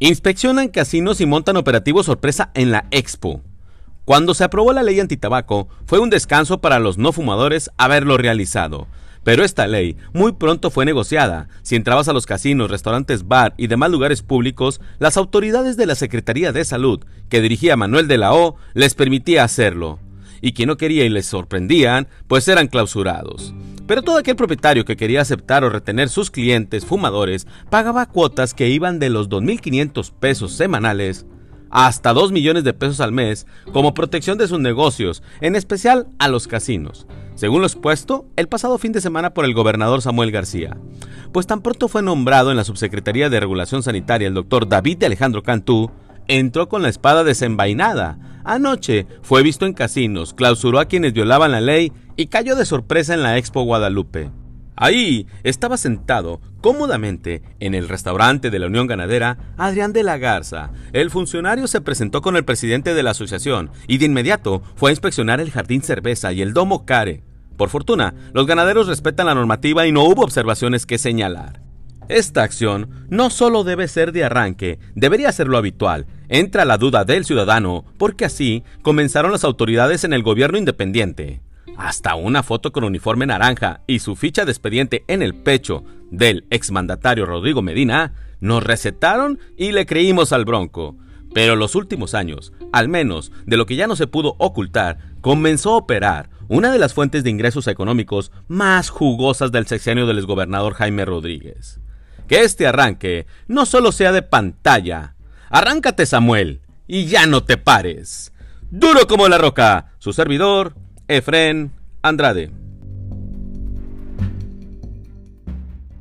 Inspeccionan casinos y montan operativos sorpresa en la Expo. Cuando se aprobó la ley antitabaco, fue un descanso para los no fumadores haberlo realizado. Pero esta ley muy pronto fue negociada. Si entrabas a los casinos, restaurantes, bar y demás lugares públicos, las autoridades de la Secretaría de Salud, que dirigía Manuel de la O, les permitía hacerlo. Y quien no quería y les sorprendían, pues eran clausurados. Pero todo aquel propietario que quería aceptar o retener sus clientes fumadores pagaba cuotas que iban de los 2.500 pesos semanales hasta 2 millones de pesos al mes como protección de sus negocios, en especial a los casinos, según lo expuesto el pasado fin de semana por el gobernador Samuel García. Pues tan pronto fue nombrado en la Subsecretaría de Regulación Sanitaria el doctor David Alejandro Cantú, entró con la espada desenvainada. Anoche fue visto en casinos, clausuró a quienes violaban la ley y cayó de sorpresa en la Expo Guadalupe. Ahí estaba sentado cómodamente en el restaurante de la Unión Ganadera Adrián de la Garza. El funcionario se presentó con el presidente de la asociación y de inmediato fue a inspeccionar el jardín cerveza y el domo care. Por fortuna, los ganaderos respetan la normativa y no hubo observaciones que señalar. Esta acción no solo debe ser de arranque, debería ser lo habitual. Entra la duda del ciudadano, porque así comenzaron las autoridades en el gobierno independiente. Hasta una foto con uniforme naranja y su ficha de expediente en el pecho del exmandatario Rodrigo Medina, nos recetaron y le creímos al bronco. Pero los últimos años, al menos de lo que ya no se pudo ocultar, comenzó a operar una de las fuentes de ingresos económicos más jugosas del sexenio del exgobernador Jaime Rodríguez que este arranque no solo sea de pantalla. Arráncate, Samuel, y ya no te pares. Duro como la roca, su servidor, Efren Andrade.